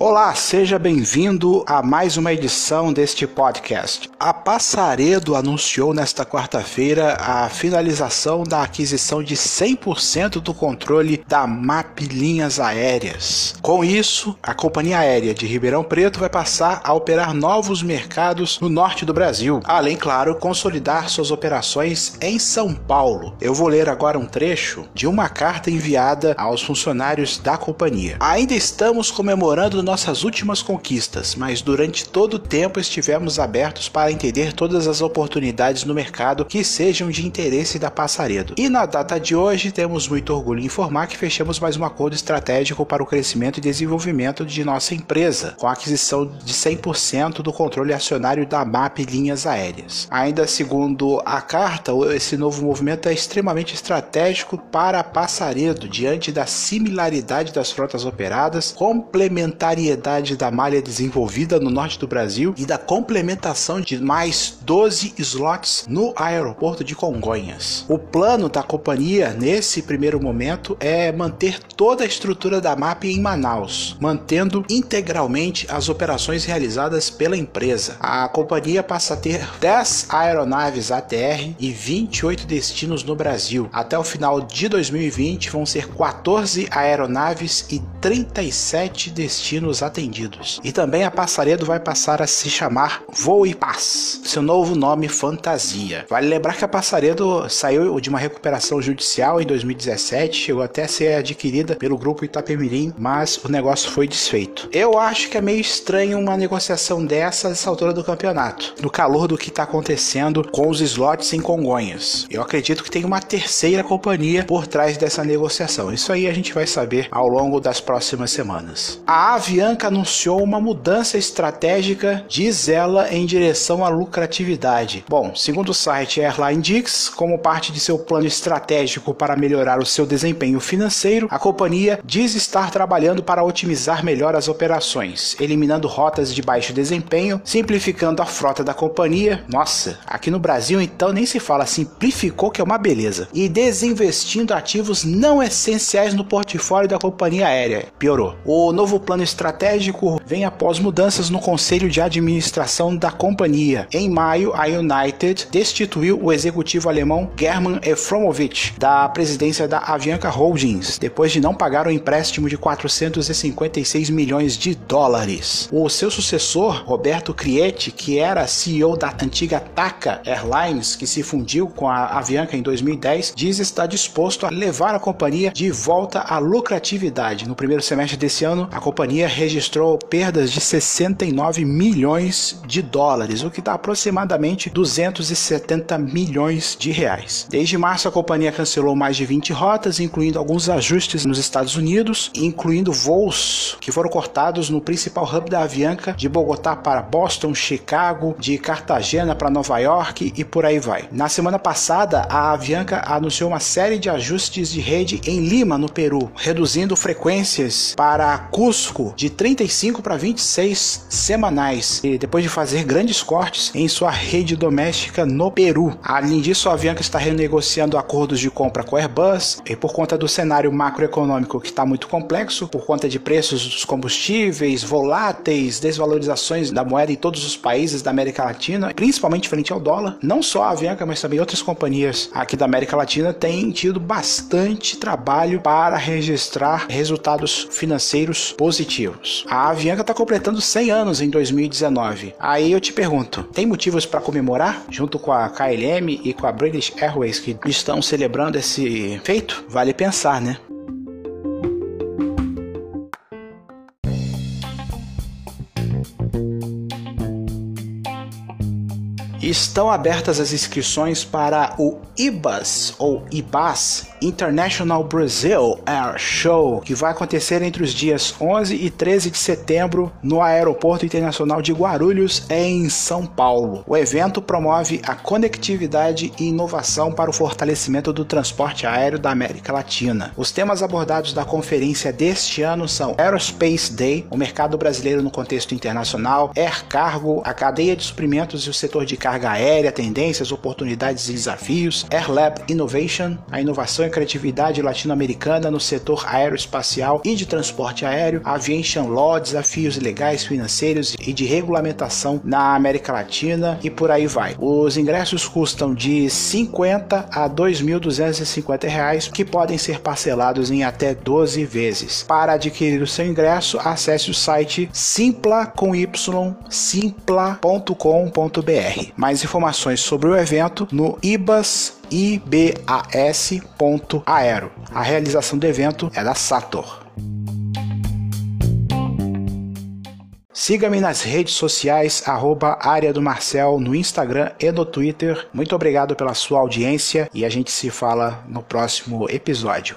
Olá, seja bem-vindo a mais uma edição deste podcast. A Passaredo anunciou nesta quarta-feira a finalização da aquisição de 100% do controle da MAP Linhas Aéreas. Com isso, a companhia aérea de Ribeirão Preto vai passar a operar novos mercados no norte do Brasil, além, claro, consolidar suas operações em São Paulo. Eu vou ler agora um trecho de uma carta enviada aos funcionários da companhia. Ainda estamos comemorando nossas últimas conquistas, mas durante todo o tempo estivemos abertos para entender todas as oportunidades no mercado que sejam de interesse da Passaredo. E na data de hoje, temos muito orgulho em informar que fechamos mais um acordo estratégico para o crescimento e desenvolvimento de nossa empresa, com a aquisição de 100% do controle acionário da MAP Linhas Aéreas. Ainda segundo a carta, esse novo movimento é extremamente estratégico para Passaredo, diante da similaridade das frotas operadas, complementar variedade da malha desenvolvida no norte do Brasil e da complementação de mais 12 slots no aeroporto de Congonhas. O plano da companhia nesse primeiro momento é manter toda a estrutura da MAP em Manaus, mantendo integralmente as operações realizadas pela empresa. A companhia passa a ter 10 aeronaves ATR e 28 destinos no Brasil. Até o final de 2020 vão ser 14 aeronaves e 37 destinos destinos atendidos. E também a Passaredo vai passar a se chamar Voo e Paz, seu novo nome fantasia. Vale lembrar que a Passaredo saiu de uma recuperação judicial em 2017, chegou até a ser adquirida pelo grupo Itapemirim, mas o negócio foi desfeito. Eu acho que é meio estranho uma negociação dessa nessa altura do campeonato, no calor do que está acontecendo com os slots em Congonhas. Eu acredito que tem uma terceira companhia por trás dessa negociação. Isso aí a gente vai saber ao longo das próximas semanas. A Ave Avianca anunciou uma mudança estratégica, diz ela, em direção à lucratividade. Bom, segundo o site Airline Dix, como parte de seu plano estratégico para melhorar o seu desempenho financeiro, a companhia diz estar trabalhando para otimizar melhor as operações, eliminando rotas de baixo desempenho, simplificando a frota da companhia. Nossa, aqui no Brasil então nem se fala simplificou que é uma beleza. E desinvestindo ativos não essenciais no portfólio da companhia aérea. Piorou. O novo plano estratégico estratégico vem após mudanças no conselho de administração da companhia. Em maio, a United destituiu o executivo alemão German Efromovich da presidência da Avianca Holdings, depois de não pagar o um empréstimo de 456 milhões de dólares. O seu sucessor, Roberto Crietti, que era CEO da antiga TACA Airlines, que se fundiu com a Avianca em 2010, diz estar disposto a levar a companhia de volta à lucratividade. No primeiro semestre desse ano, a companhia registrou perdas de 69 milhões de dólares, o que dá aproximadamente 270 milhões de reais. Desde março, a companhia cancelou mais de 20 rotas, incluindo alguns ajustes nos Estados Unidos, incluindo voos que foram cortados no principal hub da Avianca, de Bogotá para Boston, Chicago, de Cartagena para Nova York e por aí vai. Na semana passada, a Avianca anunciou uma série de ajustes de rede em Lima, no Peru, reduzindo frequências para Cusco de 35 para 26 semanais, e depois de fazer grandes cortes em sua rede doméstica no Peru. Além disso, a Avianca está renegociando acordos de compra com a Airbus e por conta do cenário macroeconômico que está muito complexo, por conta de preços dos combustíveis voláteis, desvalorizações da moeda em todos os países da América Latina, principalmente frente ao dólar. Não só a Avianca, mas também outras companhias aqui da América Latina têm tido bastante trabalho para registrar resultados financeiros positivos. A Avianca está completando 100 anos em 2019. Aí eu te pergunto, tem motivos para comemorar junto com a KLM e com a British Airways que estão celebrando esse feito? Vale pensar, né? Estão abertas as inscrições para o IBAS ou IBAS International Brazil Air Show, que vai acontecer entre os dias 11 e 13 de setembro no Aeroporto Internacional de Guarulhos, em São Paulo. O evento promove a conectividade e inovação para o fortalecimento do transporte aéreo da América Latina. Os temas abordados da conferência deste ano são Aerospace Day, o mercado brasileiro no contexto internacional, Air Cargo, a cadeia de suprimentos e o setor de carga aérea, tendências, oportunidades e desafios, AirLab Innovation, a inovação e criatividade latino-americana no setor aeroespacial e de transporte aéreo, Aviation Law, desafios legais, financeiros e de regulamentação na América Latina e por aí vai. Os ingressos custam de 50 a 2.250 reais, que podem ser parcelados em até 12 vezes. Para adquirir o seu ingresso, acesse o site simpla com y simpla.com.br. Mais informações sobre o evento no ibas ibas.aero. A realização do evento é da Sator. Siga-me nas redes sociais, arroba área do Marcel, no Instagram e no Twitter. Muito obrigado pela sua audiência e a gente se fala no próximo episódio.